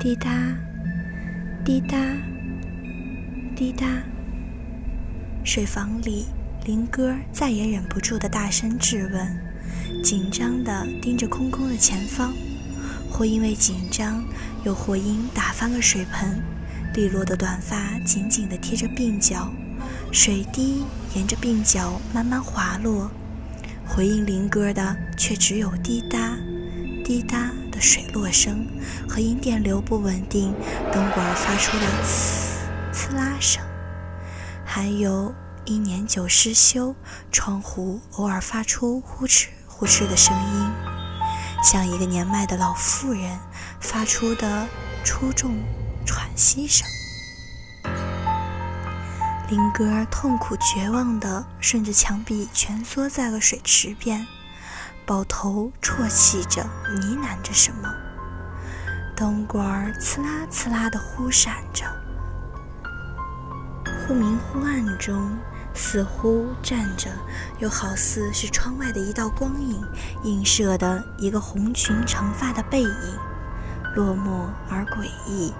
滴答，滴答，滴答。水房里，林哥再也忍不住的大声质问，紧张的盯着空空的前方，或因为紧张，又或因打翻了水盆，利落的短发紧紧的贴着鬓角，水滴沿着鬓角慢慢滑落。回应林哥的却只有滴答，滴答水落声和因电流不稳定灯管发出的呲呲啦声，还有一年久失修，窗户偶尔发出呼哧呼哧的声音，像一个年迈的老妇人发出的出众喘息声。林哥痛苦绝望地顺着墙壁蜷缩在了水池边，抱头啜泣着，呢喃着什么。灯管呲啦呲啦地忽闪着，忽明忽暗中，似乎站着，又好似是窗外的一道光影映射的一个红裙长发的背影，落寞而诡异。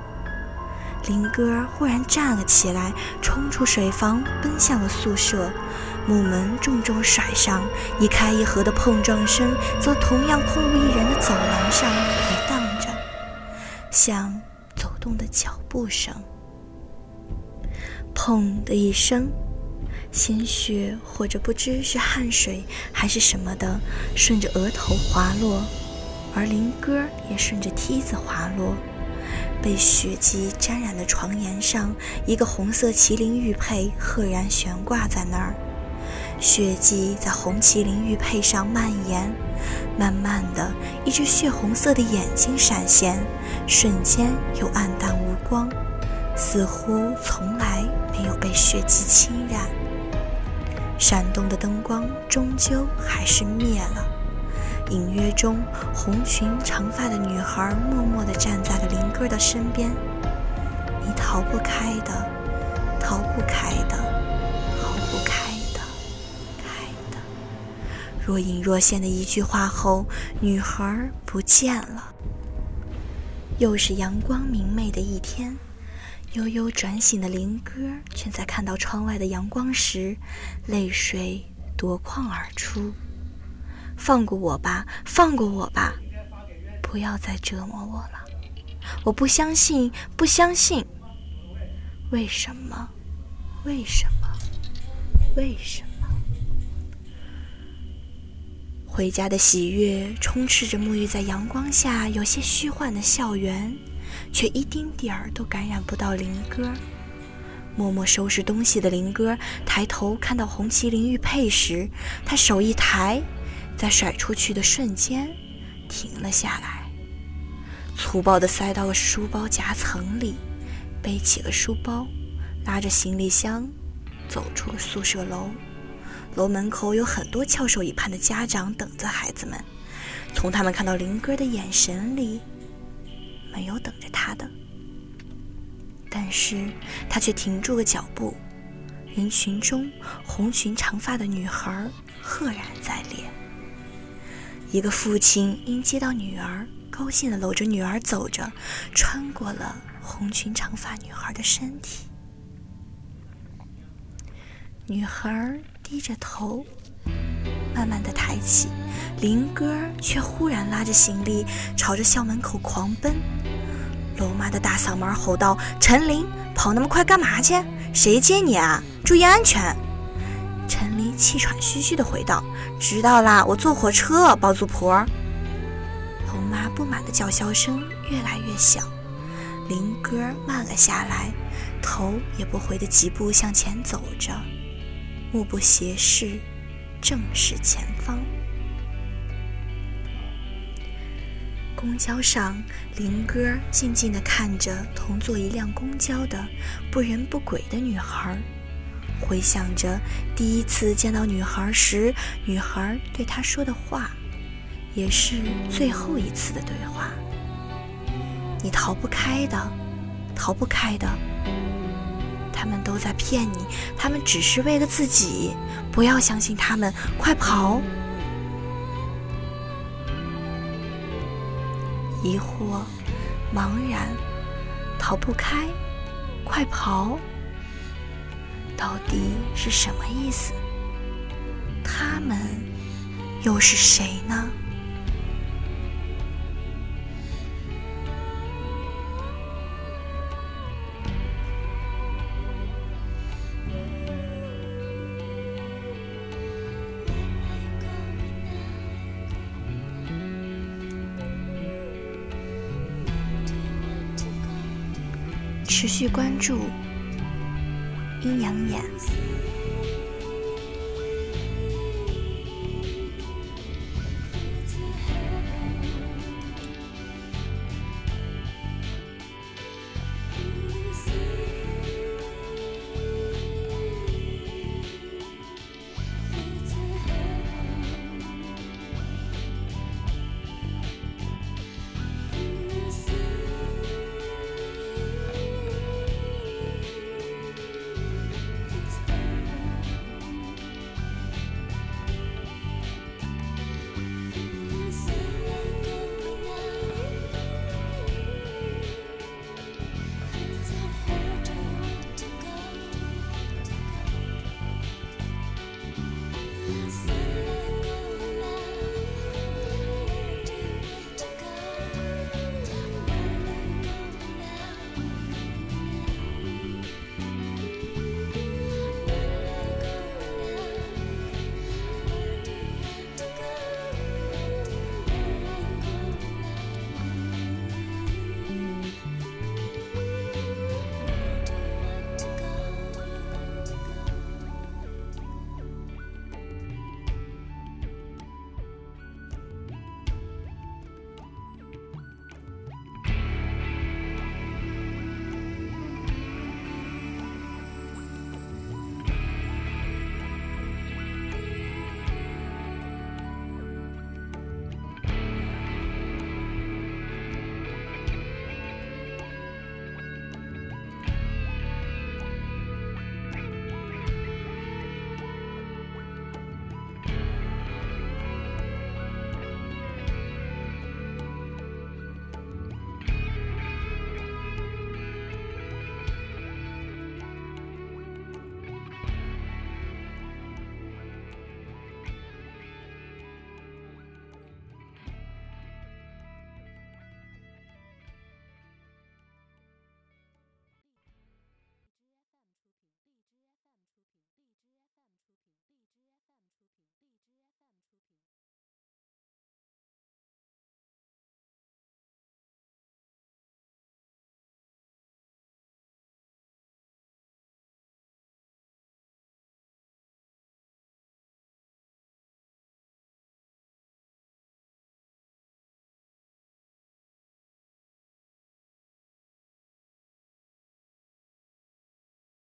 林哥忽然站了起来，冲出水房，奔向了宿舍。木门重重甩上，一开一合的碰撞声，则同样空无一人的走廊上回荡着，像走动的脚步声。砰的一声，鲜血或者不知是汗水还是什么的，顺着额头滑落，而林哥也顺着梯子滑落。被血迹沾染的床沿上，一个红色麒麟玉佩赫然悬挂在那儿。血迹在红麒麟玉佩上蔓延，慢慢的，一只血红色的眼睛闪现，瞬间又暗淡无光，似乎从来没有被血迹侵染。闪动的灯光终究还是灭了。隐约中，红裙长发的女孩默默地站在了林哥的身边。你逃不开的，逃不开的，若隐若现的一句话后，女孩不见了。又是阳光明媚的一天，悠悠转醒的林哥却在看到窗外的阳光时，泪水夺眶而出。放过我吧，放过我吧，不要再折磨我了。我不相信，不相信。为什么？为什么？为什么？回家的喜悦充斥着沐浴在阳光下有些虚幻的校园，却一丁点儿都感染不到林哥。默默收拾东西的林哥抬头看到红麒麟玉佩时，他手一抬。在甩出去的瞬间，停了下来，粗暴地塞到了书包夹层里，背起了书包，拉着行李箱走出了宿舍楼。楼门口有很多翘首以盼的家长等着孩子们。从他们看到林哥的眼神里，没有等着他的，但是他却停住了脚步。人群中，红裙长发的女孩赫然在列。一个父亲因接到女儿，高兴地搂着女儿走着，穿过了红裙长发女孩的身体。女孩低着头，慢慢的抬起，林哥却忽然拉着行李朝着校门口狂奔。楼妈的大嗓门吼道：“陈林，跑那么快干嘛去？谁接你啊？注意安全！”陈林气喘吁吁地回道：“知道啦，我坐火车。”包租婆。龙妈不满的叫嚣声越来越小，林哥慢了下来，头也不回的疾步向前走着，目不斜视，正视前方。公交上，林哥静静地看着同坐一辆公交的不人不鬼的女孩。回想着第一次见到女孩时，女孩对他说的话，也是最后一次的对话。你逃不开的，逃不开的。他们都在骗你，他们只是为了自己，不要相信他们，快跑！疑惑、茫然、逃不开，快跑！到底是什么意思？他们又是谁呢？持续关注阴阳眼。